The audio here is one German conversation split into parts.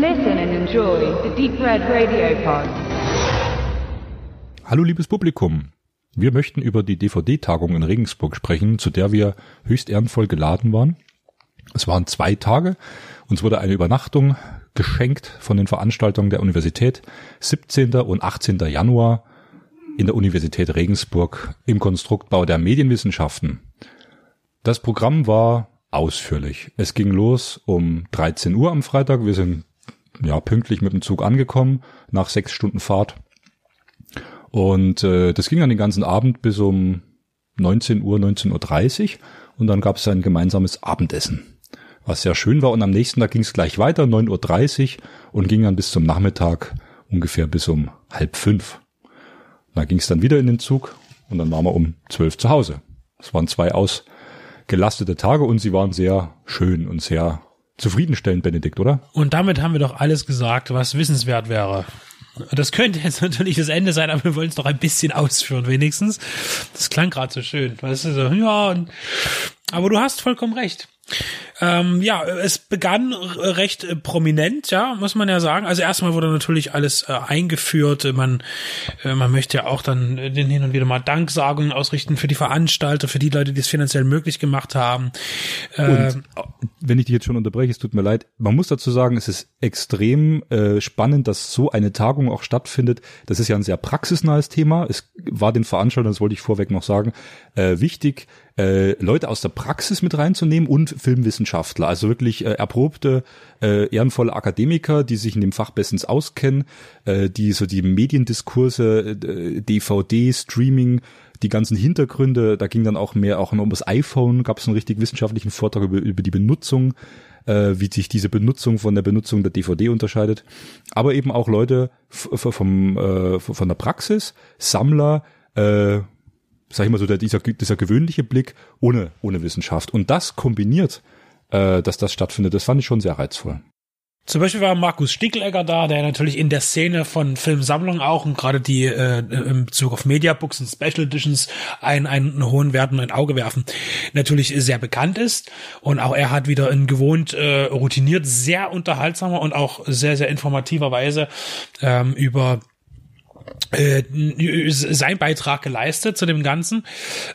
Listen and enjoy the Deep Red Radio Pod. Hallo liebes Publikum. Wir möchten über die DVD-Tagung in Regensburg sprechen, zu der wir höchst ehrenvoll geladen waren. Es waren zwei Tage. Uns wurde eine Übernachtung geschenkt von den Veranstaltungen der Universität. 17. und 18. Januar in der Universität Regensburg im Konstruktbau der Medienwissenschaften. Das Programm war ausführlich. Es ging los um 13 Uhr am Freitag. Wir sind ja pünktlich mit dem Zug angekommen nach sechs Stunden Fahrt. Und äh, das ging dann den ganzen Abend bis um 19 Uhr, 19.30 Uhr und dann gab es ein gemeinsames Abendessen, was sehr schön war. Und am nächsten Tag ging es gleich weiter, 9.30 Uhr und ging dann bis zum Nachmittag ungefähr bis um halb fünf. Da ging es dann wieder in den Zug und dann waren wir um zwölf zu Hause. Es waren zwei ausgelastete Tage und sie waren sehr schön und sehr zufriedenstellend, Benedikt, oder? Und damit haben wir doch alles gesagt, was wissenswert wäre. Das könnte jetzt natürlich das Ende sein, aber wir wollen es noch ein bisschen ausführen, wenigstens. Das klang gerade so schön. Weißt du, so, ja, aber du hast vollkommen recht. Ähm, ja, es begann recht äh, prominent, ja, muss man ja sagen. Also erstmal wurde natürlich alles äh, eingeführt. Man, äh, man möchte ja auch dann den hin und wieder mal Danksagungen ausrichten für die Veranstalter, für die Leute, die es finanziell möglich gemacht haben. Und ähm, wenn ich dich jetzt schon unterbreche, es tut mir leid. Man muss dazu sagen, es ist extrem äh, spannend, dass so eine Tagung auch stattfindet. Das ist ja ein sehr praxisnahes Thema. Es war den Veranstaltern, das wollte ich vorweg noch sagen, äh, wichtig, äh, Leute aus der Praxis mit reinzunehmen und Filmwissenschaftler, also wirklich äh, erprobte, äh, ehrenvolle Akademiker, die sich in dem Fach bestens auskennen, äh, die so die Mediendiskurse, äh, DVD, Streaming, die ganzen Hintergründe, da ging dann auch mehr auch um das iPhone, gab es einen richtig wissenschaftlichen Vortrag über, über die Benutzung, äh, wie sich diese Benutzung von der Benutzung der DVD unterscheidet, aber eben auch Leute vom, äh, von der Praxis, Sammler, äh, sag ich mal so, dieser, dieser gewöhnliche Blick ohne, ohne Wissenschaft. Und das kombiniert, äh, dass das stattfindet, das fand ich schon sehr reizvoll. Zum Beispiel war Markus Stickelegger da, der natürlich in der Szene von Filmsammlungen auch und gerade die äh, im Bezug auf Mediabooks und Special Editions einen, einen hohen Wert und ein Auge werfen, natürlich sehr bekannt ist. Und auch er hat wieder in gewohnt äh, routiniert, sehr unterhaltsamer und auch sehr, sehr informativer Weise ähm, über sein Beitrag geleistet zu dem Ganzen.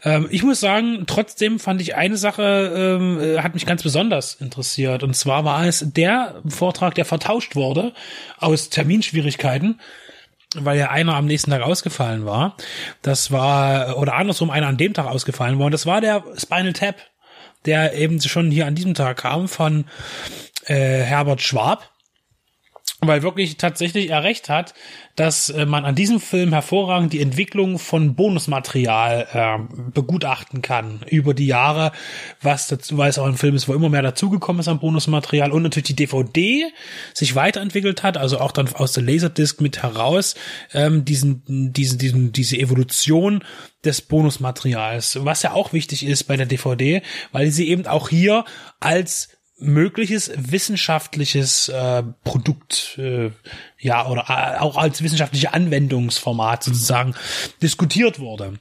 Ähm, ich muss sagen, trotzdem fand ich eine Sache, ähm, äh, hat mich ganz besonders interessiert. Und zwar war es der Vortrag, der vertauscht wurde aus Terminschwierigkeiten weil ja einer am nächsten Tag ausgefallen war. Das war, oder andersrum, einer an dem Tag ausgefallen war. Und das war der Spinal Tap, der eben schon hier an diesem Tag kam von äh, Herbert Schwab weil wirklich tatsächlich er recht hat, dass äh, man an diesem Film hervorragend die Entwicklung von Bonusmaterial äh, begutachten kann über die Jahre, was dazu, weil es auch ein Film ist, wo immer mehr dazugekommen ist an Bonusmaterial und natürlich die DVD sich weiterentwickelt hat, also auch dann aus der Laserdisc mit heraus ähm, diesen, diesen, diesen, diese Evolution des Bonusmaterials, was ja auch wichtig ist bei der DVD, weil sie eben auch hier als mögliches wissenschaftliches äh, Produkt äh, ja oder äh, auch als wissenschaftliche Anwendungsformat sozusagen diskutiert wurde.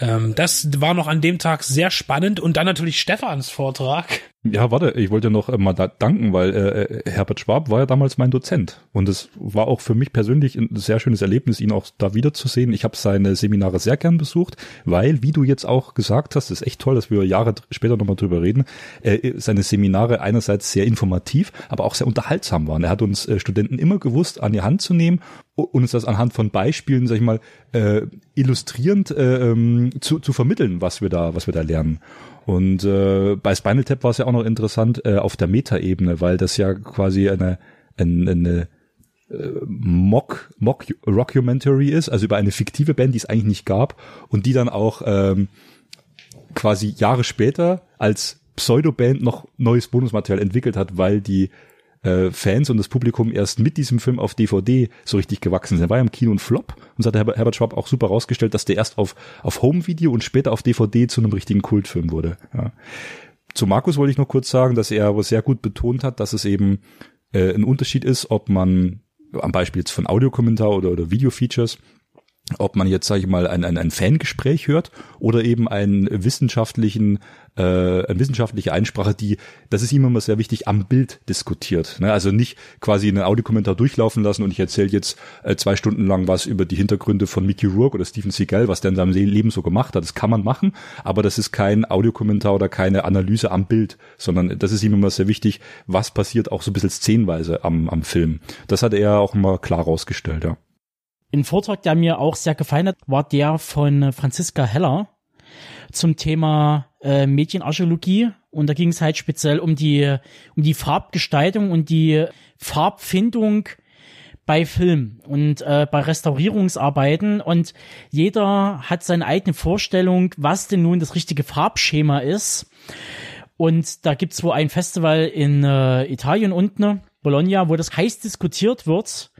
Ähm, das war noch an dem Tag sehr spannend und dann natürlich Stefans Vortrag ja, warte, ich wollte noch mal da danken, weil äh, äh, Herbert Schwab war ja damals mein Dozent und es war auch für mich persönlich ein sehr schönes Erlebnis, ihn auch da wiederzusehen. Ich habe seine Seminare sehr gern besucht, weil, wie du jetzt auch gesagt hast, ist echt toll, dass wir Jahre später nochmal drüber reden, äh, seine Seminare einerseits sehr informativ, aber auch sehr unterhaltsam waren. Er hat uns äh, Studenten immer gewusst, an die Hand zu nehmen und uns das anhand von Beispielen, sag ich mal, äh, illustrierend äh, ähm, zu, zu vermitteln, was wir da, was wir da lernen. Und äh, bei Spinal Tap war es ja auch noch interessant äh, auf der Meta-Ebene, weil das ja quasi eine, eine, eine äh, Mock, Mock Rockumentary ist, also über eine fiktive Band, die es eigentlich nicht gab und die dann auch ähm, quasi Jahre später als Pseudo-Band noch neues Bonusmaterial entwickelt hat, weil die äh, Fans und das Publikum erst mit diesem Film auf DVD so richtig gewachsen sind. Er war ja im Kino ein Flop und hat Herbert, Herbert Schwab auch super rausgestellt, dass der erst auf, auf Home-Video und später auf DVD zu einem richtigen Kultfilm wurde. Ja. Zu Markus wollte ich noch kurz sagen, dass er sehr gut betont hat, dass es eben äh, ein Unterschied ist, ob man am Beispiel jetzt von Audiokommentar oder, oder Video-Features ob man jetzt, sage ich mal, ein, ein, ein Fangespräch hört oder eben einen wissenschaftlichen, äh, eine wissenschaftliche Einsprache, die, das ist ihm immer sehr wichtig, am Bild diskutiert. Ne? Also nicht quasi einen Audiokommentar durchlaufen lassen und ich erzähle jetzt äh, zwei Stunden lang was über die Hintergründe von Mickey Rourke oder Stephen Seagal, was der in seinem Leben so gemacht hat. Das kann man machen, aber das ist kein Audiokommentar oder keine Analyse am Bild, sondern das ist ihm immer sehr wichtig, was passiert auch so ein bisschen szenenweise am, am Film. Das hat er auch immer klar rausgestellt, ja. Ein Vortrag, der mir auch sehr gefallen hat, war der von Franziska Heller zum Thema äh, Medienarchäologie. Und da ging es halt speziell um die, um die Farbgestaltung und die Farbfindung bei Film und äh, bei Restaurierungsarbeiten und jeder hat seine eigene Vorstellung, was denn nun das richtige Farbschema ist. Und da gibt's wohl ein Festival in äh, Italien unten, Bologna, wo das heiß diskutiert wird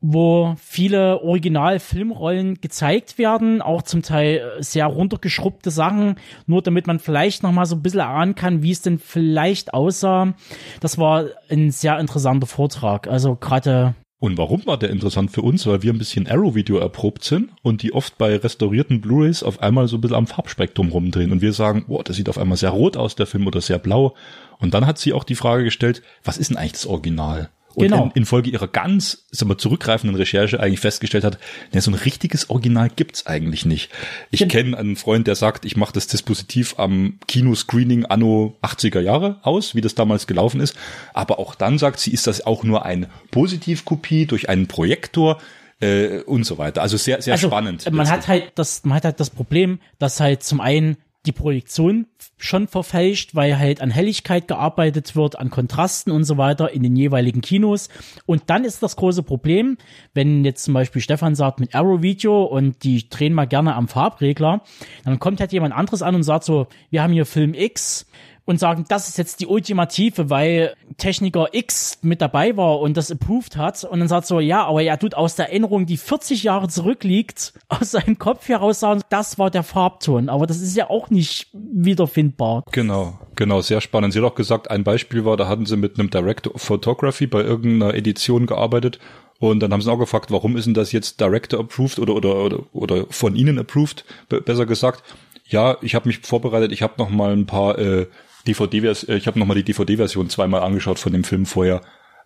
wo viele Original-Filmrollen gezeigt werden, auch zum Teil sehr runtergeschrubbte Sachen, nur damit man vielleicht noch mal so ein bisschen erahnen kann, wie es denn vielleicht aussah. Das war ein sehr interessanter Vortrag. Also gerade und warum war der interessant für uns? Weil wir ein bisschen Arrow-Video erprobt sind und die oft bei restaurierten Blu-rays auf einmal so ein bisschen am Farbspektrum rumdrehen und wir sagen, boah, das sieht auf einmal sehr rot aus, der Film, oder sehr blau. Und dann hat sie auch die Frage gestellt, was ist denn eigentlich das Original? Und genau. in, infolge ihrer ganz sagen wir, zurückgreifenden Recherche eigentlich festgestellt hat, ne, so ein richtiges Original gibt's eigentlich nicht. Ich genau. kenne einen Freund, der sagt, ich mache das Dispositiv am Kinoscreening anno 80er Jahre aus, wie das damals gelaufen ist. Aber auch dann sagt sie, ist das auch nur ein Positivkopie durch einen Projektor äh, und so weiter. Also sehr, sehr also, spannend. Man hat halt das, man hat halt das Problem, dass halt zum einen die Projektion schon verfälscht, weil halt an Helligkeit gearbeitet wird, an Kontrasten und so weiter in den jeweiligen Kinos. Und dann ist das große Problem, wenn jetzt zum Beispiel Stefan sagt mit Arrow Video und die drehen mal gerne am Farbregler, dann kommt halt jemand anderes an und sagt so, wir haben hier Film X, und sagen, das ist jetzt die Ultimative, weil Techniker X mit dabei war und das approved hat und dann sagt so, ja, aber er tut aus der Erinnerung, die 40 Jahre zurückliegt, aus seinem Kopf heraus sagen, das war der Farbton, aber das ist ja auch nicht wiederfindbar. Genau, genau, sehr spannend. Sie hat auch gesagt, ein Beispiel war, da hatten sie mit einem Director of Photography bei irgendeiner Edition gearbeitet und dann haben sie auch gefragt, warum ist denn das jetzt Director approved oder oder oder, oder von Ihnen approved, besser gesagt. Ja, ich habe mich vorbereitet, ich habe noch mal ein paar äh, DVD-Version, äh, ich habe nochmal die DVD-Version zweimal angeschaut von dem Film vorher,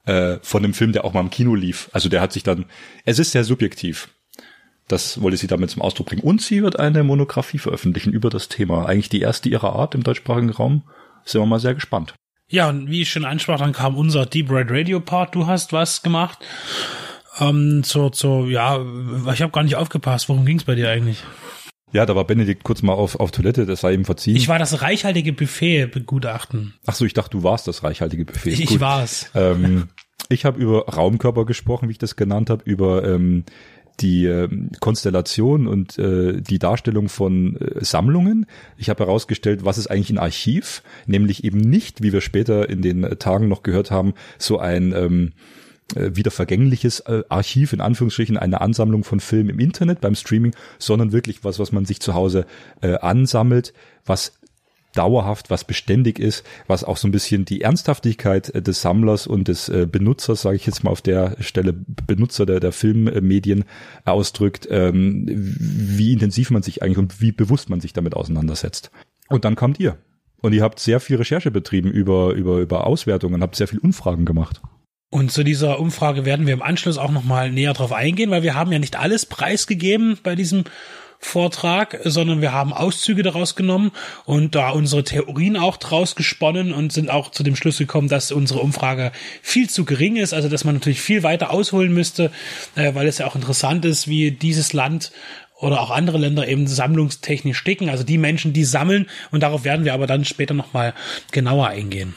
äh, von dem Film, der auch mal im Kino lief. Also der hat sich dann, es ist sehr subjektiv. Das wollte sie damit zum Ausdruck bringen. Und sie wird eine Monographie veröffentlichen über das Thema. Eigentlich die erste ihrer Art im deutschsprachigen Raum. Sind wir mal sehr gespannt. Ja, und wie ich schon ansprach, dann kam unser Deep Red Radio Part. Du hast was gemacht. Ähm, zur, zur, ja, ich habe gar nicht aufgepasst. Worum ging's bei dir eigentlich? Ja, da war Benedikt kurz mal auf, auf Toilette, das sei ihm verziehen. Ich war das reichhaltige Buffet begutachten. Ach so, ich dachte, du warst das reichhaltige Buffet. Ich, ich war's. Ähm, ich habe über Raumkörper gesprochen, wie ich das genannt habe, über ähm, die äh, Konstellation und äh, die Darstellung von äh, Sammlungen. Ich habe herausgestellt, was ist eigentlich ein Archiv, nämlich eben nicht, wie wir später in den Tagen noch gehört haben, so ein ähm, äh, wieder vergängliches äh, Archiv, in Anführungsstrichen, eine Ansammlung von Filmen im Internet beim Streaming, sondern wirklich was, was man sich zu Hause äh, ansammelt, was dauerhaft, was beständig ist, was auch so ein bisschen die Ernsthaftigkeit äh, des Sammlers und des äh, Benutzers, sage ich jetzt mal auf der Stelle, Benutzer der, der Filmmedien ausdrückt, ähm, wie intensiv man sich eigentlich und wie bewusst man sich damit auseinandersetzt. Und dann kommt ihr. Und ihr habt sehr viel Recherche betrieben über, über, über Auswertungen, habt sehr viel Umfragen gemacht. Und zu dieser Umfrage werden wir im Anschluss auch nochmal näher drauf eingehen, weil wir haben ja nicht alles preisgegeben bei diesem Vortrag, sondern wir haben Auszüge daraus genommen und da unsere Theorien auch draus gesponnen und sind auch zu dem Schluss gekommen, dass unsere Umfrage viel zu gering ist, also dass man natürlich viel weiter ausholen müsste, äh, weil es ja auch interessant ist, wie dieses Land oder auch andere Länder eben sammlungstechnisch sticken, also die Menschen, die sammeln und darauf werden wir aber dann später nochmal genauer eingehen.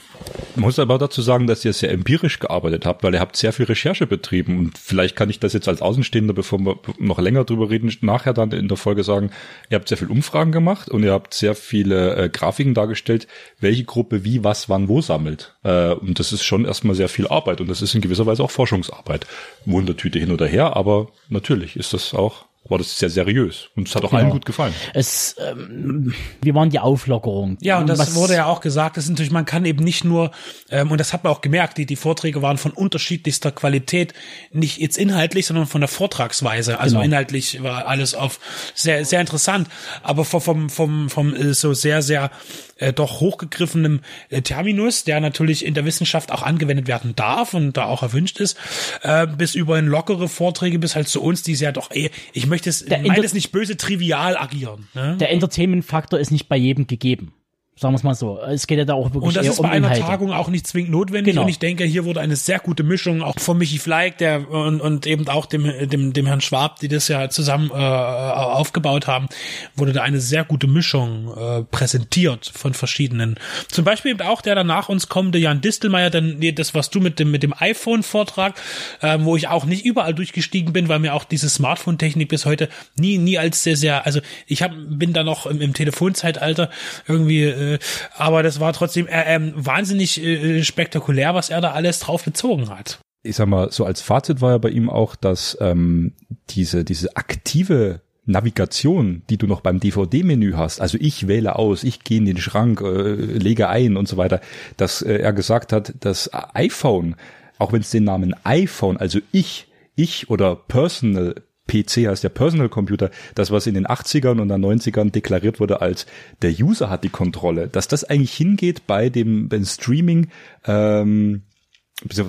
Man muss aber dazu sagen, dass ihr sehr empirisch gearbeitet habt, weil ihr habt sehr viel Recherche betrieben und vielleicht kann ich das jetzt als Außenstehender, bevor wir noch länger drüber reden, nachher dann in der Folge sagen, ihr habt sehr viel Umfragen gemacht und ihr habt sehr viele äh, Grafiken dargestellt, welche Gruppe wie, was, wann, wo sammelt. Äh, und das ist schon erstmal sehr viel Arbeit und das ist in gewisser Weise auch Forschungsarbeit. Wundertüte hin oder her, aber natürlich ist das auch war das sehr seriös und es hat auch allen gut gefallen. Es, ähm, wir waren die Auflockerung. Ja, und das Was- wurde ja auch gesagt, das ist natürlich, man kann eben nicht nur, ähm, und das hat man auch gemerkt, die, die Vorträge waren von unterschiedlichster Qualität, nicht jetzt inhaltlich, sondern von der Vortragsweise. Also Genau. inhaltlich war alles auf sehr, sehr interessant, aber vom, vom, vom, vom äh, so sehr, sehr äh, doch hochgegriffenem äh, Terminus, der natürlich in der Wissenschaft auch angewendet werden darf und da auch erwünscht ist, äh, bis über in lockere Vorträge, bis halt zu uns, die sehr doch, eh, ich möchte es, meine es nicht böse trivial agieren. Ne? Der Entertainment-Faktor ist nicht bei jedem gegeben. Sagen wir es mal so. Es geht ja da auch wirklich Und das ist um bei einer Inhalte. Tagung auch nicht zwingend notwendig. Genau. Und ich denke, hier wurde eine sehr gute Mischung, auch von Michi Fleig, der und, und eben auch dem, dem, dem Herrn Schwab, die das ja zusammen äh, aufgebaut haben, wurde da eine sehr gute Mischung äh, präsentiert von verschiedenen. Zum Beispiel eben auch der danach uns kommende Jan Distelmeier, denn nee, das, was du mit dem, mit dem iPhone-Vortrag, äh, wo ich auch nicht überall durchgestiegen bin, weil mir auch diese Smartphone-Technik bis heute nie, nie als sehr, sehr, also ich hab, bin da noch im, im Telefonzeitalter irgendwie, äh, aber das war trotzdem äh, ähm, wahnsinnig äh, spektakulär, was er da alles drauf bezogen hat. ich sag mal, so als Fazit war ja bei ihm auch, dass ähm, diese, diese aktive Navigation, die du noch beim DVD-Menü hast, also ich wähle aus, ich gehe in den Schrank, äh, lege ein und so weiter, dass äh, er gesagt hat, das iPhone, auch wenn es den Namen iPhone, also ich, ich oder Personal PC heißt der Personal Computer, das was in den 80ern und dann 90ern deklariert wurde als der User hat die Kontrolle, dass das eigentlich hingeht bei dem beim Streaming ähm,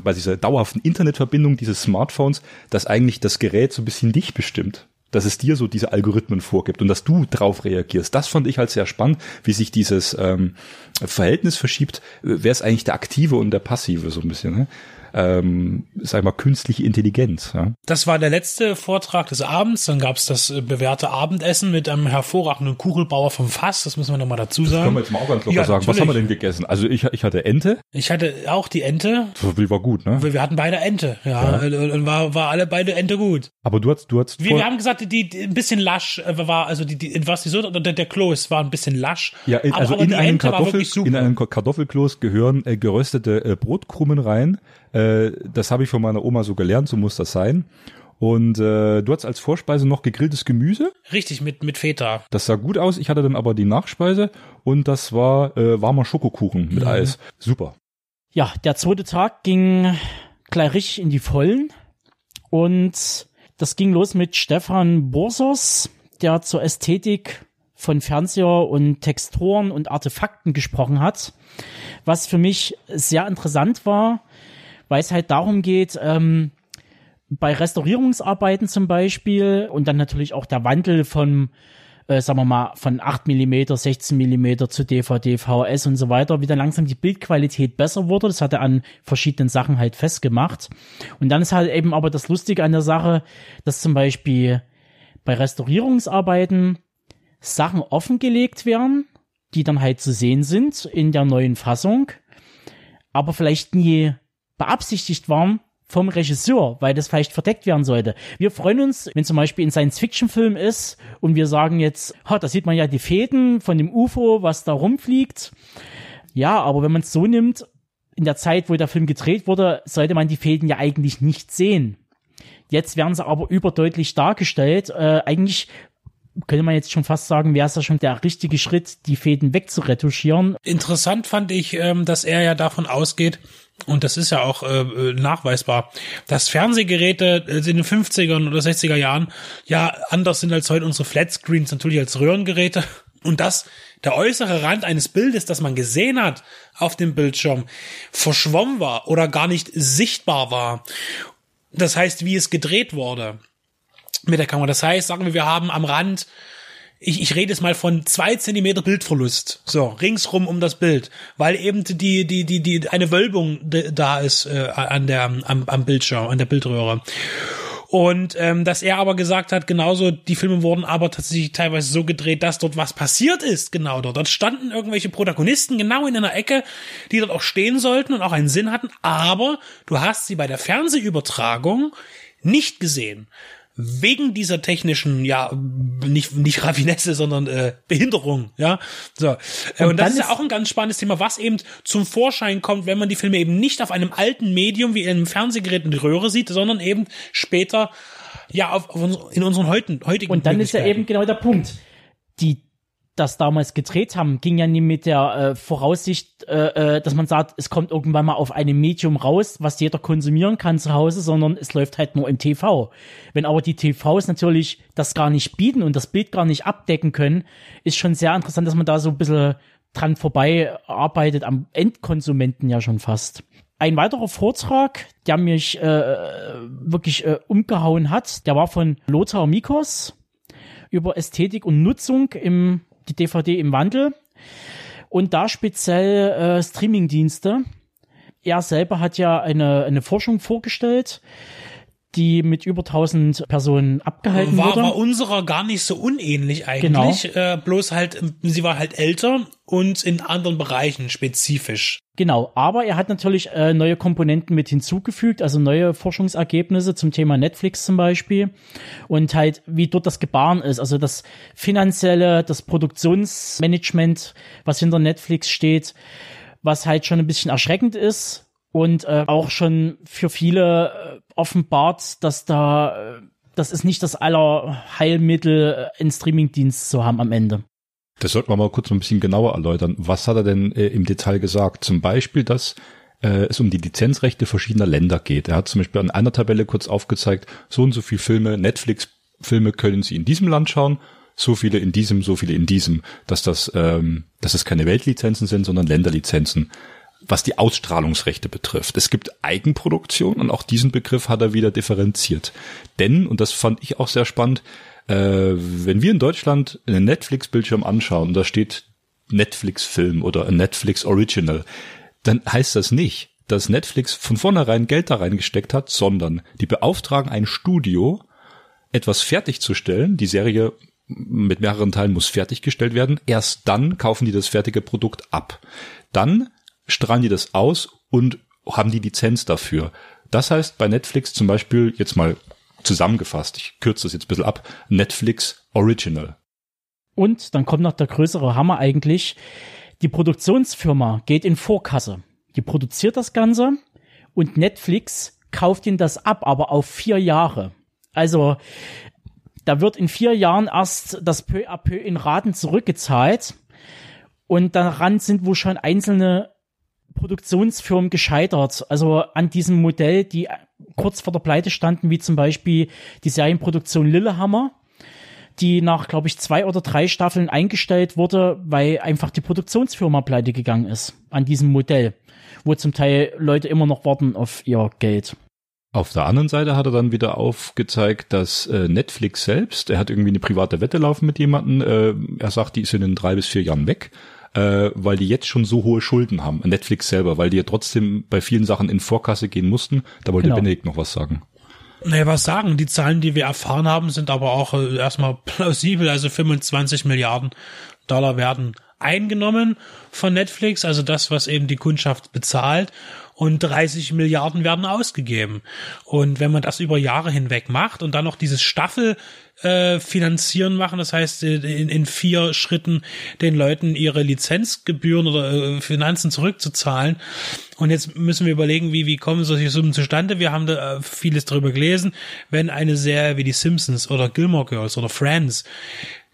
bei dieser dauerhaften Internetverbindung dieses Smartphones, dass eigentlich das Gerät so ein bisschen dich bestimmt. Dass es dir so diese Algorithmen vorgibt und dass du drauf reagierst. Das fand ich halt sehr spannend, wie sich dieses ähm, Verhältnis verschiebt. Wer ist eigentlich der Aktive und der Passive so ein bisschen? Ne? Ähm, sag ich mal, künstliche Intelligenz. Ja? Das war der letzte Vortrag des Abends. Dann gab's das äh, bewährte Abendessen mit einem hervorragenden Kugelbauer vom Fass. Das müssen wir nochmal dazu sagen. Können wir jetzt mal auch ganz locker Ja, sagen. Was natürlich. haben wir denn gegessen? Also ich, ich hatte Ente. Ich hatte auch die Ente. Viel war gut, ne? Wir wir hatten beide Ente, ja, und, und war, war alle beide Ente gut. Aber du hast, du hast Wir, wir haben gesagt, die, die ein bisschen lasch äh, war, also die, die was die so der, der Kloß war ein bisschen lasch. Ja, in, aber, also aber in die einen, Kartoffel, in einen Kartoffelkloß gehören äh, geröstete äh, Brotkrumen rein. Äh, das habe ich von meiner Oma so gelernt, so muss das sein. Und äh, du hattest als Vorspeise noch gegrilltes Gemüse. Richtig mit mit Feta. Das sah gut aus. Ich hatte dann aber die Nachspeise und das war äh, warmer Schokokuchen mit Eis. Super. Ja, der zweite Tag ging gleich richtig in die Vollen. Und das ging los mit Stefan Borsos, der zur Ästhetik von Fernseher und Texturen und Artefakten gesprochen hat. Was für mich sehr interessant war, weil es halt darum geht, ähm, bei Restaurierungsarbeiten zum Beispiel und dann natürlich auch der Wandel von, äh, sagen wir mal, von 8 Millimeter, 16 Millimeter zu DVD, VHS und so weiter, wie dann langsam die Bildqualität besser wurde. Das hat er an verschiedenen Sachen halt festgemacht. Und dann ist halt eben aber das Lustige an der Sache, dass zum Beispiel bei Restaurierungsarbeiten Sachen offengelegt werden, die dann halt zu sehen sind in der neuen Fassung, aber vielleicht nie beabsichtigt waren vom Regisseur, weil das vielleicht verdeckt werden sollte. Wir freuen uns, wenn zum Beispiel ein Science-Fiction-Film ist und wir sagen jetzt, ha, da sieht man ja die Fäden von dem UFO, was da rumfliegt. Ja, aber wenn man es so nimmt, in der Zeit, wo der Film gedreht wurde, sollte man die Fäden ja eigentlich nicht sehen. Jetzt werden sie aber überdeutlich dargestellt. Äh, eigentlich könnte man jetzt schon fast sagen, wäre es ja schon der richtige Schritt, die Fäden wegzuretuschieren. Interessant fand ich, ähm, dass er ja davon ausgeht, und das ist ja auch äh, nachweisbar, dass Fernsehgeräte äh, in den 50er oder 60er Jahren ja anders sind als heute unsere Flatscreens, natürlich als Röhrengeräte. Und dass der äußere Rand eines Bildes, das man gesehen hat auf dem Bildschirm, verschwommen war oder gar nicht sichtbar war. Das heißt, wie es gedreht wurde mit der Kamera. Das heißt, sagen wir, wir haben am Rand ich, ich rede jetzt mal von zwei Zentimeter Bildverlust, so ringsrum um das Bild, weil eben die die die die eine Wölbung da ist äh, an der am, am Bildschirm, an der Bildröhre. Und ähm, dass er aber gesagt hat, genauso die Filme wurden aber tatsächlich teilweise so gedreht, dass dort was passiert ist, genau dort. Dort standen irgendwelche Protagonisten genau in einer Ecke, die dort auch stehen sollten und auch einen Sinn hatten, aber du hast sie bei der Fernsehübertragung nicht gesehen wegen dieser technischen, ja, nicht, nicht Raffinesse, sondern äh, Behinderung, ja. So. Äh, und, Und das ist ja auch ein ganz spannendes Thema, was eben zum Vorschein kommt, wenn man die Filme eben nicht auf einem alten Medium wie in einem Fernsehgerät in die Röhre sieht, sondern eben später Ja, auf, auf uns, in unseren heutigen, heutigen Und dann ist ja eben genau der Punkt. Die das damals gedreht haben, ging ja nie mit der äh, Voraussicht, äh, äh, dass man sagt, es kommt irgendwann mal auf einem Medium raus, was jeder konsumieren kann zu Hause, sondern es läuft halt nur im TV. Wenn aber die TVs natürlich das gar nicht bieten und das Bild gar nicht abdecken können, ist schon sehr interessant, dass man da so ein bisschen dran vorbei arbeitet, am Endkonsumenten ja schon fast. Ein weiterer Vortrag, der mich äh, wirklich äh, umgehauen hat, der war von Lothar Mikos über Ästhetik und Nutzung im die DVD im Wandel und da speziell äh, Streamingdienste. Er selber hat ja eine, eine Forschung vorgestellt, die mit über 1000 Personen abgehalten war, wurde. War unserer gar nicht so unähnlich eigentlich, genau. äh, bloß halt, sie war halt älter und in anderen Bereichen spezifisch. Genau, aber er hat natürlich äh, neue Komponenten mit hinzugefügt, also neue Forschungsergebnisse zum Thema Netflix zum Beispiel und halt, wie dort das Gebaren ist, also das finanzielle, das Produktionsmanagement, was hinter Netflix steht, was halt schon ein bisschen erschreckend ist und äh, auch schon für viele äh, offenbart, dass da äh, das ist nicht das aller Heilmittel, äh, einen Streamingdienst zu haben am Ende. Das sollten wir mal kurz ein bisschen genauer erläutern. Was hat er denn äh, im Detail gesagt? Zum Beispiel, dass äh, es um die Lizenzrechte verschiedener Länder geht. Er hat zum Beispiel an einer Tabelle kurz aufgezeigt, so und so viele Filme, Netflix-Filme können Sie in diesem Land schauen, so viele in diesem, so viele in diesem, dass das, ähm, dass es keine Weltlizenzen sind, sondern Länderlizenzen was die Ausstrahlungsrechte betrifft. Es gibt Eigenproduktion und auch diesen Begriff hat er wieder differenziert. Denn, und das fand ich auch sehr spannend, äh, wenn wir in Deutschland einen Netflix-Bildschirm anschauen und da steht Netflix-Film oder Netflix Original, dann heißt das nicht, dass Netflix von vornherein Geld da reingesteckt hat, sondern die beauftragen ein Studio, etwas fertigzustellen. Die Serie mit mehreren Teilen muss fertiggestellt werden. Erst dann kaufen die das fertige Produkt ab. Dann strahlen die das aus und haben die Lizenz dafür. Das heißt bei Netflix zum Beispiel, jetzt mal zusammengefasst, ich kürze das jetzt ein bisschen ab, Netflix Original. Und dann kommt noch der größere Hammer eigentlich. Die Produktionsfirma geht in Vorkasse. Die produziert das Ganze und Netflix kauft ihnen das ab, aber auf vier Jahre. Also da wird in vier Jahren erst das peu à peu in Raten zurückgezahlt und daran sind wohl schon einzelne Produktionsfirmen gescheitert. Also an diesem Modell, die kurz vor der Pleite standen, wie zum Beispiel die Serienproduktion Lillehammer, die nach, glaube ich, zwei oder drei Staffeln eingestellt wurde, weil einfach die Produktionsfirma pleite gegangen ist an diesem Modell, wo zum Teil Leute immer noch warten auf ihr Geld. Auf der anderen Seite hat er dann wieder aufgezeigt, dass äh, Netflix selbst, er hat irgendwie eine private Wette laufen mit jemandem, äh, er sagt, die ist in drei bis vier Jahren weg äh, weil die jetzt schon so hohe Schulden haben. Netflix selber, weil die ja trotzdem bei vielen Sachen in Vorkasse gehen mussten. Da wollte genau. Benedikt noch was sagen. Naja, was sagen? Die Zahlen, die wir erfahren haben, sind aber auch äh, erstmal plausibel. Also 25 Milliarden Dollar werden eingenommen von Netflix, also das, was eben die Kundschaft bezahlt und 30 Milliarden werden ausgegeben. Und wenn man das über Jahre hinweg macht und dann noch dieses Staffel äh, finanzieren machen, das heißt äh, in, in vier Schritten den Leuten ihre Lizenzgebühren oder äh, Finanzen zurückzuzahlen. Und jetzt müssen wir überlegen, wie, wie kommen solche Summen zustande. Wir haben da äh, vieles darüber gelesen. Wenn eine Serie wie die Simpsons oder Gilmore Girls oder Friends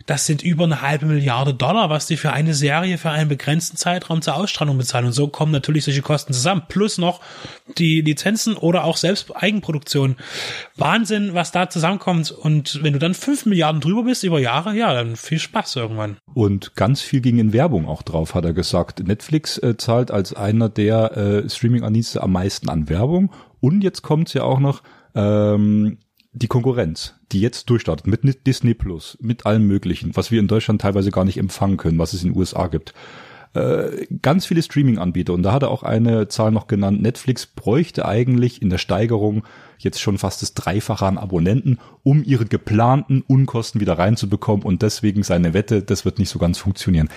das sind über eine halbe Milliarde Dollar, was die für eine Serie für einen begrenzten Zeitraum zur Ausstrahlung bezahlen. Und so kommen natürlich solche Kosten zusammen. Plus noch die Lizenzen oder auch selbst Eigenproduktion. Wahnsinn, was da zusammenkommt. Und wenn du dann fünf Milliarden drüber bist über Jahre, ja, dann viel Spaß irgendwann. Und ganz viel ging in Werbung auch drauf, hat er gesagt. Netflix äh, zahlt als einer der äh, Streaming-Andienste am meisten an Werbung. Und jetzt kommt's ja auch noch, ähm, die Konkurrenz, die jetzt durchstartet mit Disney Plus, mit allem Möglichen, was wir in Deutschland teilweise gar nicht empfangen können, was es in den USA gibt. Äh, ganz viele Streaming-Anbieter und da hat er auch eine Zahl noch genannt. Netflix bräuchte eigentlich in der Steigerung jetzt schon fast das Dreifache an Abonnenten, um ihre geplanten Unkosten wieder reinzubekommen und deswegen seine Wette, das wird nicht so ganz funktionieren.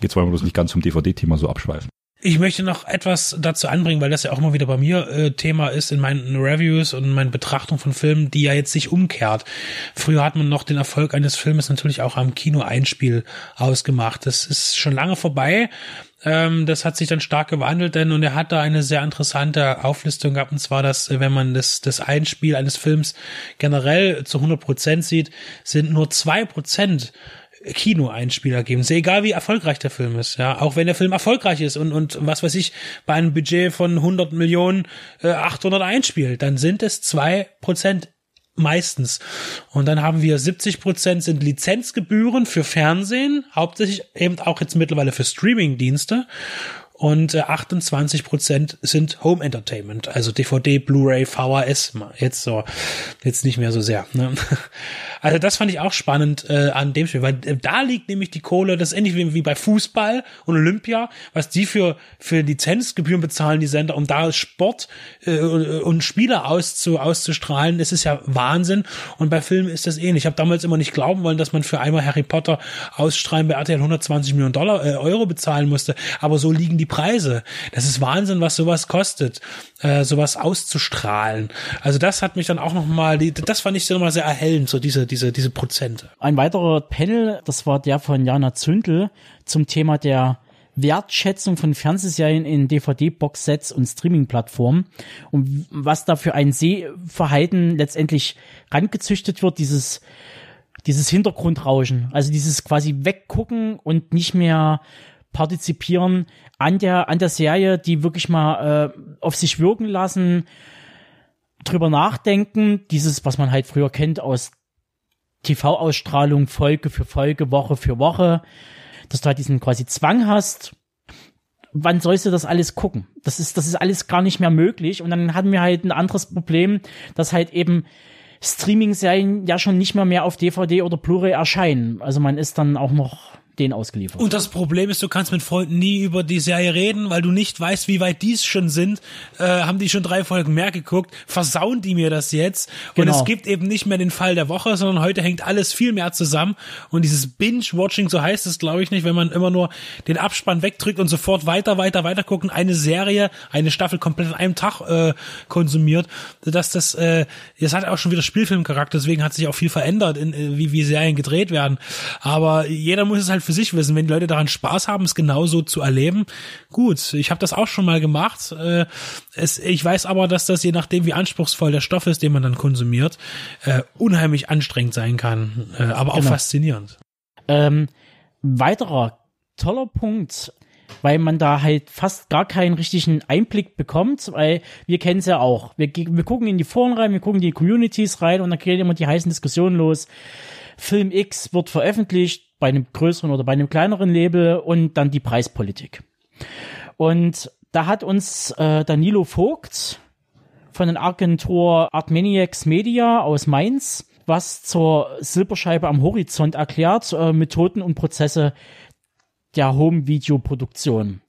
Jetzt wollen wir bloß nicht ganz zum DVD-Thema so abschweifen. Ich möchte noch etwas dazu anbringen, weil das ja auch immer wieder bei mir äh, Thema ist in meinen Reviews und meinen Betrachtungen von Filmen, die ja jetzt sich umkehrt. Früher hat man noch den Erfolg eines Filmes natürlich auch am Kino-Einspiel ausgemacht. Das ist schon lange vorbei. Ähm, das hat sich dann stark gewandelt, denn und er hat da eine sehr interessante Auflistung gehabt, und zwar, dass wenn man das, das Einspiel eines Films generell zu 100 Prozent sieht, sind nur zwei Prozent Kinoeinspieler geben. Sehr egal, wie erfolgreich der Film ist. Ja, auch wenn der Film erfolgreich ist und und was weiß ich bei einem Budget von 100 Millionen äh, 800 einspielt, dann sind es zwei Prozent meistens. Und dann haben wir 70 Prozent sind Lizenzgebühren für Fernsehen, hauptsächlich eben auch jetzt mittlerweile für Streamingdienste. Und äh, 28 Prozent sind Home Entertainment, also DVD, Blu-ray, VHS. Jetzt so, jetzt nicht mehr so sehr. Ne? Also das fand ich auch spannend äh, an dem Spiel, weil äh, da liegt nämlich die Kohle, das ist ähnlich wie, wie bei Fußball und Olympia, was die für für Lizenzgebühren bezahlen, die Sender, um da Sport äh, und Spieler auszu, auszustrahlen, das ist ja Wahnsinn. Und bei Filmen ist das ähnlich. Ich habe damals immer nicht glauben wollen, dass man für einmal Harry Potter ausstrahlen bei RTL 120 Millionen Dollar äh, Euro bezahlen musste, aber so liegen die Preise. Das ist Wahnsinn, was sowas kostet, äh, sowas auszustrahlen. Also das hat mich dann auch noch mal, die, das fand ich dann mal sehr erhellend, so diese diese, diese Prozente. Ein weiterer Panel, das war der von Jana Zündel zum Thema der Wertschätzung von Fernsehserien in DVD-Box-Sets und Streaming-Plattformen und was da für ein Sehverhalten letztendlich rangezüchtet wird, dieses dieses Hintergrundrauschen, also dieses quasi weggucken und nicht mehr partizipieren an der an der Serie, die wirklich mal äh, auf sich wirken lassen, drüber nachdenken, dieses was man halt früher kennt aus TV-Ausstrahlung Folge für Folge, Woche für Woche, dass du halt diesen quasi Zwang hast. Wann sollst du das alles gucken? Das ist, das ist alles gar nicht mehr möglich. Und dann hatten wir halt ein anderes Problem, dass halt eben Streaming-Serien ja schon nicht mehr mehr auf DVD oder Blu-ray erscheinen. Also man ist dann auch noch den ausgeliefert. Und das Problem ist, du kannst mit Freunden nie über die Serie reden, weil du nicht weißt, wie weit die schon sind. Äh, haben die schon drei Folgen mehr geguckt? Versauen die mir das jetzt? Und Genau. es gibt eben nicht mehr den Fall der Woche, sondern heute hängt alles viel mehr zusammen. Und dieses Binge-Watching, so heißt es, glaube ich nicht, wenn man immer nur den Abspann wegdrückt und sofort weiter, weiter, weiter gucken, eine Serie, eine Staffel komplett an einem Tag äh, konsumiert, dass das, äh, das hat auch schon wieder Spielfilmcharakter, deswegen hat sich auch viel verändert, in, äh, wie, wie Serien gedreht werden. Aber jeder muss es halt für sich wissen, wenn die Leute daran Spaß haben, es genauso zu erleben. Gut, ich habe das auch schon mal gemacht. Äh, es, ich weiß aber, dass das je nachdem, wie anspruchsvoll der Stoff ist, den man dann konsumiert, äh, unheimlich anstrengend sein kann, äh, aber auch Genau. faszinierend. Ähm, weiterer toller Punkt, weil man da halt fast gar keinen richtigen Einblick bekommt, weil wir kennen es ja auch. Wir, wir gucken in die Foren rein, wir gucken in die Communities rein und dann gehen immer die heißen Diskussionen los. Film X wird veröffentlicht bei einem größeren oder bei einem kleineren Label und dann die Preispolitik. Und da hat uns äh, Danilo Vogt von der Agentur Artmaniacs Media aus Mainz was zur Silberscheibe am Horizont erklärt, äh, Methoden und Prozesse der Home-Video-Produktion.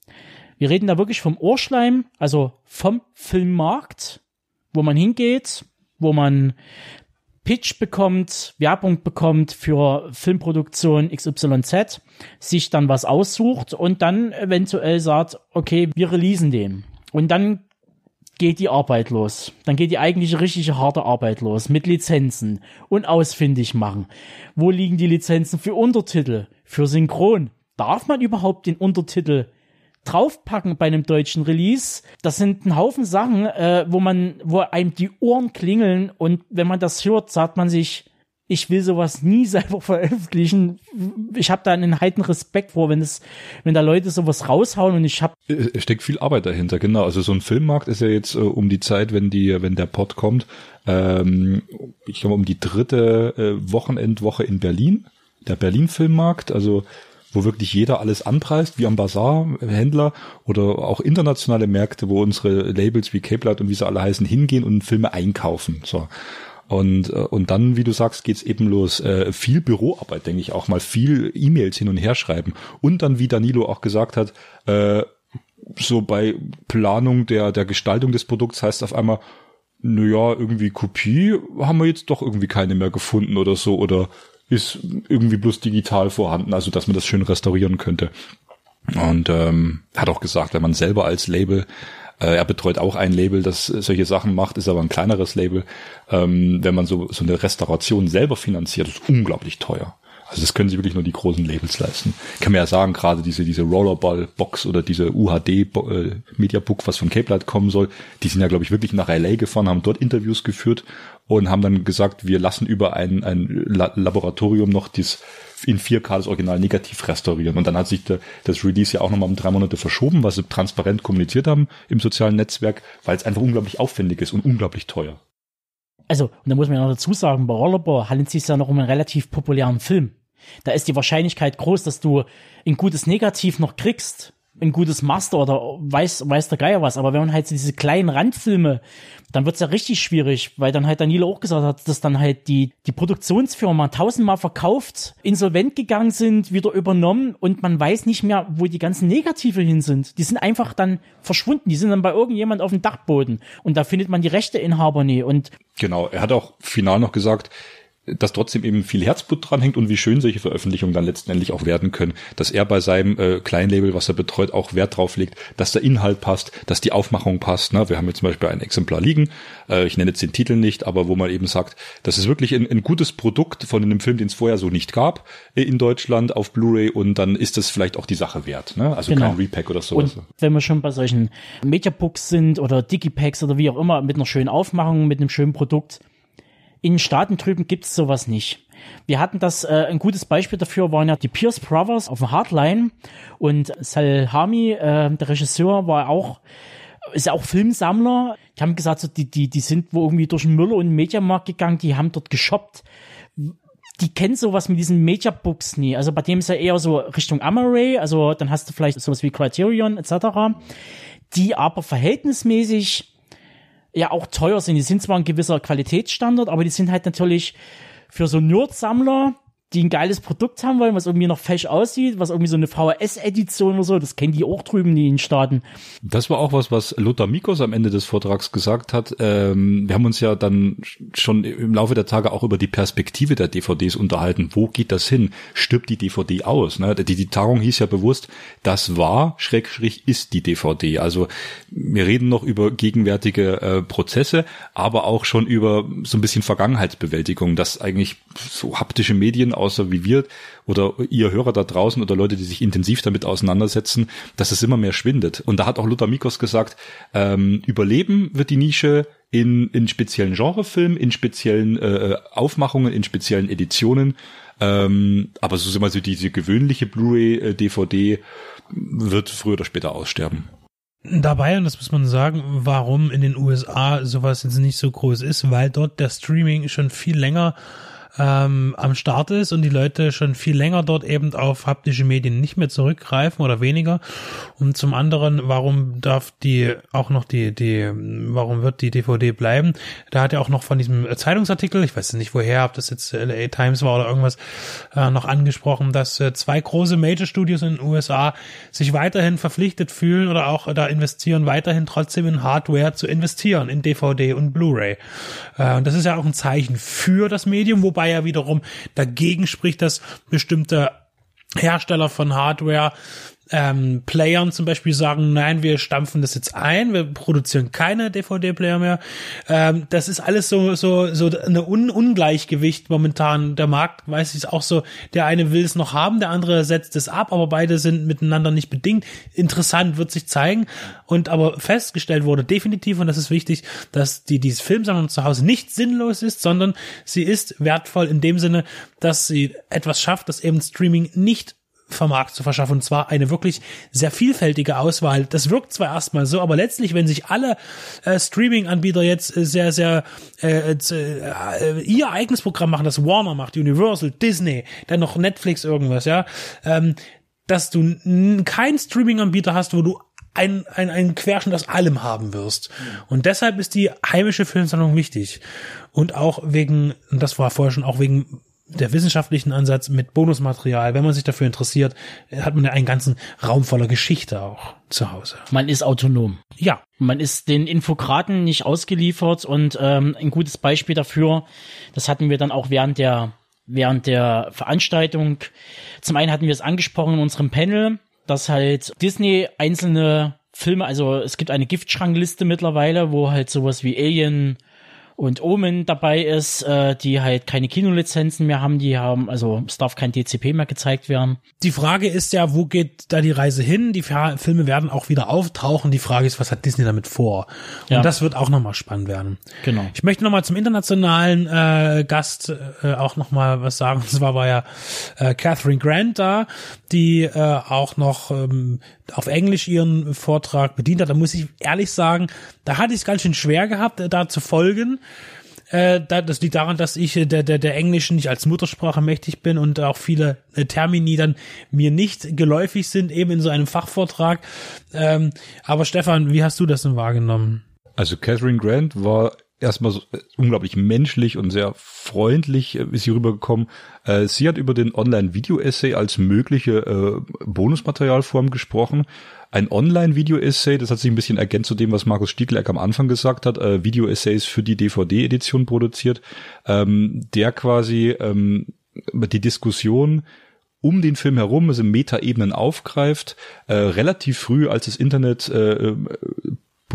Wir reden da wirklich vom Ohrschleim, also vom Filmmarkt, wo man hingeht, wo man Pitch bekommt, Werbung bekommt für Filmproduktion XYZ, sich dann was aussucht und dann eventuell sagt, okay, wir releasen den. Und dann geht die Arbeit los. Dann geht die eigentliche richtige harte Arbeit los mit Lizenzen und ausfindig machen. Wo liegen die Lizenzen für Untertitel, für Synchron? Darf man überhaupt den Untertitel draufpacken bei einem deutschen Release? Das sind ein Haufen Sachen, äh, wo man, wo einem die Ohren klingeln und wenn man das hört, sagt man sich, ich will sowas nie selber veröffentlichen. Ich habe da einen heiten Respekt vor, wenn es, wenn da Leute sowas raushauen und ich habe Es steckt viel Arbeit dahinter, genau. Also so ein Filmmarkt ist ja jetzt äh, um die Zeit, wenn die, wenn der Pod kommt, ähm, ich glaube um die dritte äh, Wochenendwoche in Berlin, der Berlin Filmmarkt, also wo wirklich jeder alles anpreist, wie am Bazar, äh, Händler oder auch internationale Märkte, wo unsere Labels wie Cape Light und wie sie alle heißen, hingehen und Filme einkaufen. So. Und, äh, und dann, wie du sagst, geht's eben los. Äh, viel Büroarbeit, denke ich auch mal, viel E-Mails hin und her schreiben. Und dann, wie Danilo auch gesagt hat, äh, so bei Planung der, der Gestaltung des Produkts heißt auf einmal, naja, irgendwie Kopie haben wir jetzt doch irgendwie keine mehr gefunden oder so oder ist irgendwie bloß digital vorhanden, also dass man das schön restaurieren könnte. Und ähm, hat auch gesagt, wenn man selber als Label, äh, er betreut auch ein Label, das solche Sachen macht, ist aber ein kleineres Label, ähm, wenn man so, so eine Restauration selber finanziert, ist unglaublich teuer. Also das können sich wirklich nur die großen Labels leisten. Kann man ja sagen, gerade diese, diese Rollerball-Box oder diese UHD-Mediabook, äh, was von Cape Light kommen soll, die sind ja, glaube ich, wirklich nach LA gefahren, haben dort Interviews geführt und haben dann gesagt, wir lassen über ein, ein Laboratorium noch dies in 4K das Original negativ restaurieren. Und dann hat sich der, das Release ja auch nochmal um drei Monate verschoben, was sie transparent kommuniziert haben im sozialen Netzwerk, weil es einfach unglaublich aufwendig ist und unglaublich teuer. Also, und da muss man ja noch dazu sagen, bei Rollerball handelt es sich ja noch um einen relativ populären Film. Da ist die Wahrscheinlichkeit groß, dass du ein gutes Negativ noch kriegst, ein gutes Master oder weiß, weiß der Geier was. Aber wenn man halt diese kleinen Randfilme, dann wird's ja richtig schwierig, weil dann halt Daniela auch gesagt hat, dass dann halt die, die Produktionsfirma tausendmal verkauft, insolvent gegangen sind, wieder übernommen und man weiß nicht mehr, wo die ganzen Negative hin sind. Die sind einfach dann verschwunden. Die sind dann bei irgendjemand auf dem Dachboden und da findet man die Rechteinhaber nie und Genau, er hat auch final noch gesagt, dass trotzdem eben viel Herzblut dranhängt und wie schön solche Veröffentlichungen dann letztendlich auch werden können, dass er bei seinem äh, Kleinlabel, was er betreut, auch Wert drauf legt, dass der Inhalt passt, dass die Aufmachung passt. Ne? Wir haben jetzt zum Beispiel ein Exemplar liegen, äh, ich nenne jetzt den Titel nicht, aber wo man eben sagt, das ist wirklich ein, ein gutes Produkt von einem Film, den es vorher so nicht gab äh, in Deutschland auf Blu-ray und dann ist das vielleicht auch die Sache wert. Ne? Also genau. kein Repack oder sowas. Und wenn wir schon bei solchen Mediabooks sind oder Digipacks oder wie auch immer, mit einer schönen Aufmachung, mit einem schönen Produkt, in Staaten drüben gibt's sowas nicht. Wir hatten das, äh, ein gutes Beispiel dafür waren ja die Pierce Brothers auf dem Hardline und Salhami, äh, der Regisseur, war auch ist ja auch Filmsammler. Die haben gesagt, so, die, die, die sind wo irgendwie durch den Müller und den Mediamarkt gegangen, die haben dort geshoppt. Die kennen sowas mit diesen Mediabooks nie. Also bei dem ist ja eher so Richtung Amaray, also dann hast du vielleicht sowas wie Criterion etc., die aber verhältnismäßig ja auch teuer sind. Die sind zwar ein gewisser Qualitätsstandard, aber die sind halt natürlich für so Nerd-Sammler die ein geiles Produkt haben wollen, was irgendwie noch fesch aussieht, was irgendwie so eine VHS-Edition oder so, das kennen die auch drüben in den Staaten. Das war auch was, was Lothar Mikos am Ende des Vortrags gesagt hat. Ähm, wir haben uns ja dann schon im Laufe der Tage auch über die Perspektive der DVDs unterhalten. Wo geht das hin? Stirbt die DVD aus? Ne? Die, die Tagung hieß ja bewusst, das war, Schrägstrich, ist die DVD. Also wir reden noch über gegenwärtige äh, Prozesse, aber auch schon über so ein bisschen Vergangenheitsbewältigung, dass eigentlich so haptische Medien außer wie wir oder ihr Hörer da draußen oder Leute, die sich intensiv damit auseinandersetzen, dass es immer mehr schwindet. Und da hat auch Luther Mikos gesagt, ähm, überleben wird die Nische in, in speziellen Genrefilmen, in speziellen äh, Aufmachungen, in speziellen Editionen. Ähm, aber so sind wir so diese gewöhnliche Blu-ray, äh, wird früher oder später aussterben. Dabei, und das muss man sagen, warum in den USA sowas jetzt nicht so groß ist, weil dort der Streaming schon viel länger ähm, am Start ist und die Leute schon viel länger dort eben auf haptische Medien nicht mehr zurückgreifen oder weniger. Und zum anderen, warum darf die auch noch die, die, warum wird die DVD bleiben? Da hat er auch noch von diesem Zeitungsartikel, ich weiß nicht woher, ob das jetzt LA Times war oder irgendwas, äh, noch angesprochen, dass äh, zwei große Major Studios in den USA sich weiterhin verpflichtet fühlen oder auch da investieren, weiterhin trotzdem in Hardware zu investieren, in DVD und Blu-ray. Äh, und das ist ja auch ein Zeichen für das Medium, wobei wobei ja wiederum. Dagegen spricht, dass bestimmte Hersteller von Hardware ähm, Playern zum Beispiel sagen, nein, wir stampfen das jetzt ein, wir produzieren keine DVD-Player mehr. Ähm, das ist alles so so so eine Un Ungleichgewicht momentan. Der Markt weiß ich auch so, der eine will es noch haben, der andere setzt es ab, aber beide sind miteinander nicht bedingt. Interessant wird sich zeigen und aber festgestellt wurde definitiv und das ist wichtig, dass die diese Filmsammlung zu Hause nicht sinnlos ist, sondern sie ist wertvoll in dem Sinne, dass sie etwas schafft, das eben Streaming nicht vermag zu verschaffen. Und zwar eine wirklich sehr vielfältige Auswahl. Das wirkt zwar erstmal so, aber letztlich, wenn sich alle äh, Streaming-Anbieter jetzt äh, sehr, sehr äh, äh, ihr eigenes Programm machen, das Warner macht, Universal, Disney, dann noch Netflix irgendwas, ja, ähm, dass du keinen Streaming-Anbieter hast, wo du ein, ein, einen Querschnitt aus allem haben wirst. Und deshalb ist die heimische Filmsammlung wichtig. Und auch wegen, das war vorher schon auch wegen der wissenschaftlichen Ansatz mit Bonusmaterial, wenn man sich dafür interessiert, hat man ja einen ganzen Raum voller Geschichte auch zu Hause. Man ist autonom. Ja. Man ist den Infokraten nicht ausgeliefert und ähm, ein gutes Beispiel dafür, das hatten wir dann auch während der während der Veranstaltung. Zum einen hatten wir es angesprochen in unserem Panel, dass halt Disney einzelne Filme, also es gibt eine Giftschrankliste mittlerweile, wo halt sowas wie Alien und Omen dabei ist, äh, die halt keine Kinolizenzen mehr haben, die haben, also es darf kein DCP mehr gezeigt werden. Die Frage ist ja, wo geht da die Reise hin? Die Filme werden auch wieder auftauchen. Die Frage ist, was hat Disney damit vor? Ja. Und das wird auch nochmal spannend werden. Genau. Ich möchte nochmal zum internationalen äh, Gast äh, auch nochmal was sagen. Und zwar war ja äh, Catherine Grant da, die äh, auch noch ähm, auf Englisch ihren Vortrag bedient hat. Da muss ich ehrlich sagen, da hatte ich es ganz schön schwer gehabt, äh, da zu folgen. Äh, da, das liegt daran, dass ich äh, der, der, der Englischen nicht als Muttersprache mächtig bin und auch viele Termini dann mir nicht geläufig sind, eben in so einem Fachvortrag. Ähm, aber Stefan, wie hast du das denn wahrgenommen? Also Catherine Grant war erstmal so, äh, unglaublich menschlich und sehr freundlich äh, ist sie rübergekommen. Äh, sie hat über den Online-Video-Essay als mögliche äh, Bonusmaterialform gesprochen. Ein Online-Video-Essay, das hat sich ein bisschen ergänzt zu dem, was Markus Stiegeleck am Anfang gesagt hat, äh, Video-Essays für die DVD-Edition produziert, ähm, der quasi ähm, die Diskussion um den Film herum, also Metaebenen aufgreift, äh, relativ früh, als das Internet äh, äh,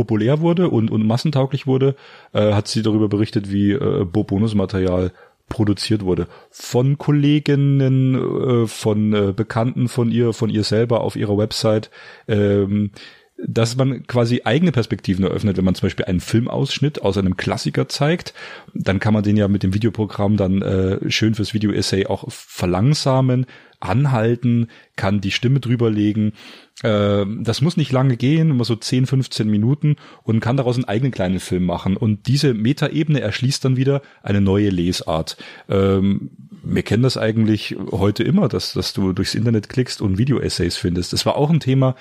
populär wurde und, und massentauglich wurde, äh, hat sie darüber berichtet, wie äh, Bonusmaterial produziert wurde. Von Kolleginnen, äh, von äh, Bekannten von ihr, von ihr selber auf ihrer Website. Ähm, dass man quasi eigene Perspektiven eröffnet, wenn man zum Beispiel einen Filmausschnitt aus einem Klassiker zeigt, dann kann man den ja mit dem Videoprogramm dann äh, schön fürs Video-Essay auch verlangsamen, anhalten, kann die Stimme drüberlegen. Äh, das muss nicht lange gehen, immer so 10, 15 Minuten und kann daraus einen eigenen kleinen Film machen. Und diese Metaebene erschließt dann wieder eine neue Lesart. Ähm, wir kennen das eigentlich heute immer, dass, dass du durchs Internet klickst und Video-Essays findest. Das war auch ein Thema,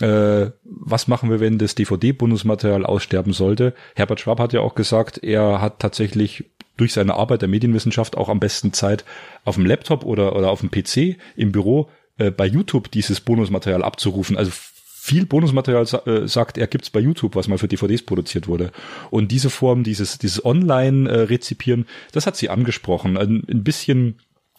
äh, was machen wir, wenn das DVD-Bonusmaterial aussterben sollte? Herbert Schwab hat ja auch gesagt, er hat tatsächlich durch seine Arbeit der Medienwissenschaft auch am besten Zeit auf dem Laptop oder, oder auf dem PC im Büro äh, bei YouTube dieses Bonusmaterial abzurufen. Also viel Bonusmaterial äh, sagt er gibt's bei YouTube, was mal für DVDs produziert wurde. Und diese Form, dieses, dieses Online-Rezipieren, das hat sie angesprochen. Ein, ein bisschen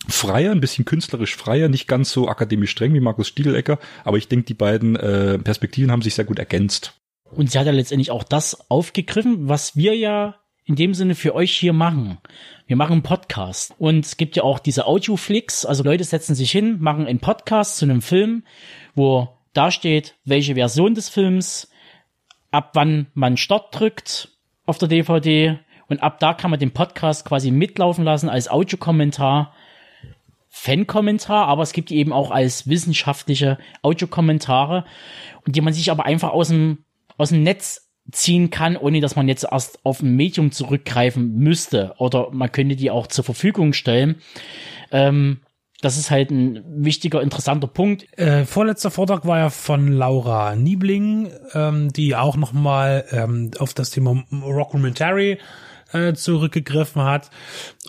freier, ein bisschen künstlerisch freier, nicht ganz so akademisch streng wie Markus Stiegelecker, aber ich denke, die beiden äh, Perspektiven haben sich sehr gut ergänzt. Und sie hat ja letztendlich auch das aufgegriffen, was wir ja in dem Sinne für euch hier machen. Wir machen einen Podcast. Und es gibt ja auch diese Audioflix, also Leute setzen sich hin, machen einen Podcast zu einem Film, wo da steht, welche Version des Films, ab wann man Start drückt auf der DVD und ab da kann man den Podcast quasi mitlaufen lassen als Audiokommentar. Fan-Kommentar, aber es gibt die eben auch als wissenschaftliche Audiokommentare und die man sich aber einfach aus dem, aus dem Netz ziehen kann, ohne dass man jetzt erst auf ein Medium zurückgreifen müsste. Oder man könnte die auch zur Verfügung stellen. Ähm, das ist halt ein wichtiger, interessanter Punkt. Äh, vorletzter Vortrag war ja von Laura Niebling, ähm, die auch nochmal ähm, auf das Thema Rockumentary äh, zurückgegriffen hat.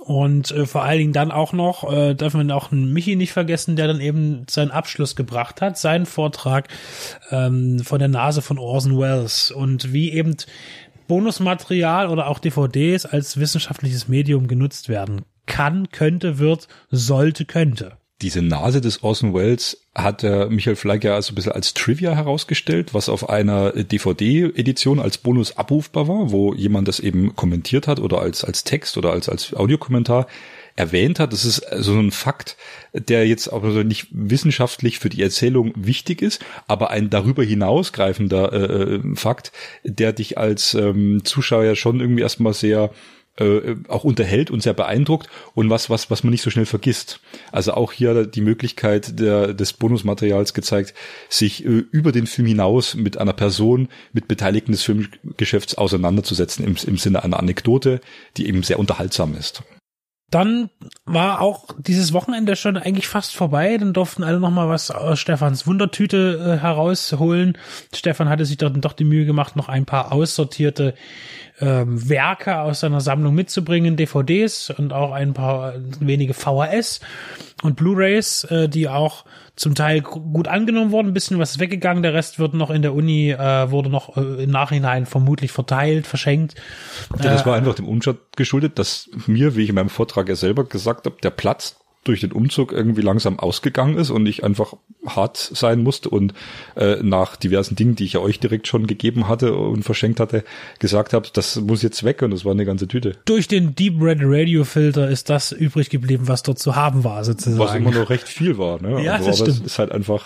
Und äh, vor allen Dingen dann auch noch, äh, dürfen wir auch Michi nicht vergessen, der dann eben seinen Abschluss gebracht hat, seinen Vortrag ähm, von der Nase von Orson Welles und wie eben Bonusmaterial oder auch DVDs als wissenschaftliches Medium genutzt werden kann, könnte, wird, sollte, könnte. Diese Nase des Orson Welles hat der Michael Fleig ja also ein bisschen als Trivia herausgestellt, was auf einer DVD-Edition als Bonus abrufbar war, wo jemand das eben kommentiert hat oder als, als Text oder als, als Audiokommentar erwähnt hat. Das ist so ein Fakt, der jetzt auch nicht wissenschaftlich für die Erzählung wichtig ist, aber ein darüber hinausgreifender äh, Fakt, der dich als ähm, Zuschauer ja schon irgendwie erstmal sehr äh, auch unterhält und sehr beeindruckt und was, was, was man nicht so schnell vergisst. Also auch hier die Möglichkeit der, des Bonusmaterials gezeigt, sich äh, über den Film hinaus mit einer Person, mit Beteiligten des Filmgeschäfts auseinanderzusetzen im, im Sinne einer Anekdote, die eben sehr unterhaltsam ist. Dann war auch dieses Wochenende schon eigentlich fast vorbei. Dann durften alle noch mal was aus Stefans Wundertüte äh, herausholen. Stefan hatte sich dann doch die Mühe gemacht, noch ein paar aussortierte ähm, Werke aus seiner Sammlung mitzubringen, DVDs und auch ein paar wenige VHS und Blu-rays, äh, die auch zum Teil gut angenommen wurden. Ein bisschen was ist weggegangen, der Rest wird noch in der Uni, äh, wurde noch äh, im Nachhinein vermutlich verteilt, verschenkt. Ja, das war einfach dem Umstand geschuldet, dass mir, wie ich in meinem Vortrag ja selber gesagt habe, der Platz durch den Umzug irgendwie langsam ausgegangen ist und ich einfach hart sein musste und äh, nach diversen Dingen, die ich ja euch direkt schon gegeben hatte und verschenkt hatte, gesagt habe, das muss jetzt weg und das war eine ganze Tüte. Durch den Deep Red Radio Filter ist das übrig geblieben, was dort zu haben war, sozusagen. Was immer noch recht viel war, ne? Ja, also, das aber stimmt. es ist halt einfach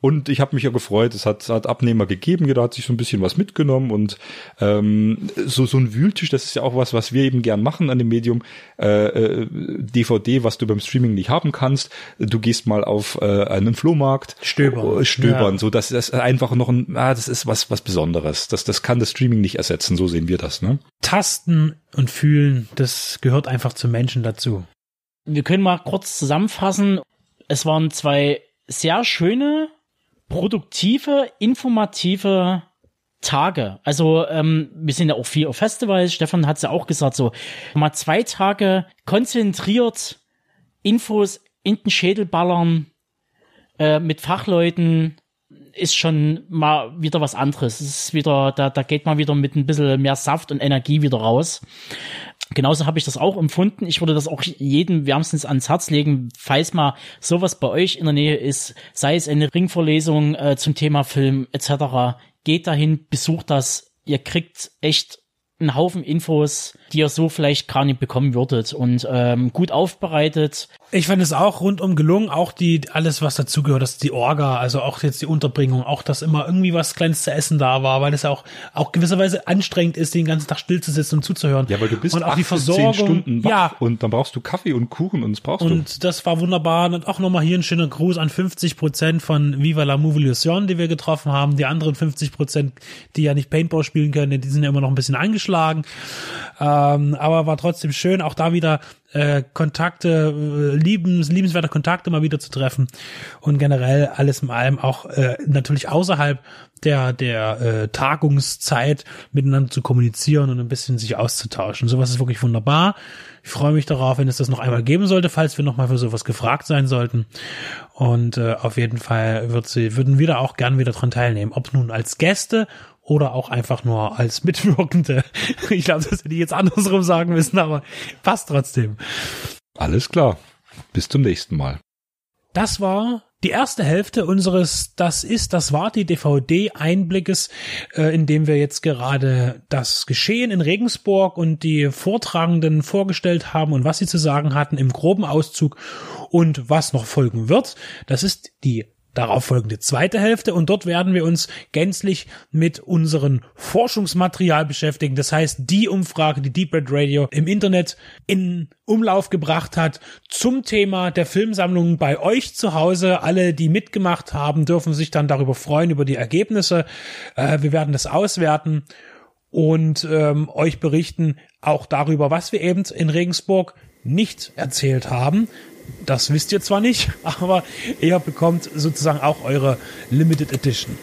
und ich habe mich ja gefreut, es hat, es hat Abnehmer gegeben, jeder hat sich so ein bisschen was mitgenommen und ähm, so, so ein Wühltisch, das ist ja auch was, was wir eben gern machen an dem Medium. Äh, äh, DVD, was du beim Streaming nicht haben kannst. Du gehst mal auf äh, einen Flohmarkt. Stöbern. Äh, Stöbern, Ja. so das ist einfach noch ein, ah, das ist was, was Besonderes. Das, das kann das Streaming nicht ersetzen, so sehen wir das, ne? Tasten und Fühlen, das gehört einfach zum Menschen dazu. Wir können mal kurz zusammenfassen. Es waren zwei sehr schöne, produktive, informative Tage. Also ähm, wir sind ja auch viel auf Festivals. Stefan hat es ja auch gesagt, so mal zwei Tage konzentriert Infos in den Schädel ballern äh, mit Fachleuten ist schon mal wieder was anderes. Es ist wieder, da, da geht man wieder mit ein bisschen mehr Saft und Energie wieder raus. Genauso habe ich das auch empfunden. Ich würde das auch jedem wärmstens ans Herz legen, falls mal sowas bei euch in der Nähe ist, sei es eine Ringvorlesung äh, zum Thema Film etc. Geht dahin, besucht das. Ihr kriegt echt einen Haufen Infos, die ihr so vielleicht gar nicht bekommen würdet und ähm, gut aufbereitet. Ich fand es auch rundum gelungen, auch die, alles was dazugehört, dass die Orga, also auch jetzt die Unterbringung, auch dass immer irgendwie was Kleines zu essen da war, weil es auch, auch gewisserweise anstrengend ist, den ganzen Tag still zu sitzen und zuzuhören. Ja, weil du bist und auch acht die Versorgung. zehn Stunden wach ja, und dann brauchst du Kaffee und Kuchen und das brauchst du. und das war wunderbar. Und auch nochmal hier ein schöner Gruß an 50 Prozent von Viva la Movolution, die wir getroffen haben. Die anderen 50 Prozent, die ja nicht Paintball spielen können, die sind ja immer noch ein bisschen angeschlagen. Ähm, aber war trotzdem schön, auch da wieder äh, Kontakte, äh, liebens, liebenswerte Kontakte mal wieder zu treffen und generell alles in allem auch äh, natürlich außerhalb der der äh, Tagungszeit miteinander zu kommunizieren und ein bisschen sich auszutauschen. Sowas ist wirklich wunderbar. Ich freue mich darauf, wenn es das noch einmal geben sollte, falls wir noch mal für sowas gefragt sein sollten. Und äh, auf jeden Fall wird sie würden wir da auch gern wieder dran teilnehmen, ob nun als Gäste oder auch einfach nur als Mitwirkende. Ich glaube, das hätte ich jetzt andersrum sagen müssen, aber passt trotzdem. Alles klar. Bis zum nächsten Mal. Das war die erste Hälfte unseres Das ist, das war die DVD-Einblickes, äh, in dem wir jetzt gerade das Geschehen in Regensburg und die Vortragenden vorgestellt haben und was sie zu sagen hatten im groben Auszug und was noch folgen wird. Das ist die darauf folgende zweite Hälfte und dort werden wir uns gänzlich mit unserem Forschungsmaterial beschäftigen. Das heißt, die Umfrage, die Deep Red Radio im Internet in Umlauf gebracht hat zum Thema der Filmsammlung bei euch zu Hause. Alle, die mitgemacht haben, dürfen sich dann darüber freuen, über die Ergebnisse. Äh, wir werden das auswerten und ähm, euch berichten auch darüber, was wir eben in Regensburg nicht erzählt haben. Das wisst ihr zwar nicht, aber ihr bekommt sozusagen auch eure Limited Edition.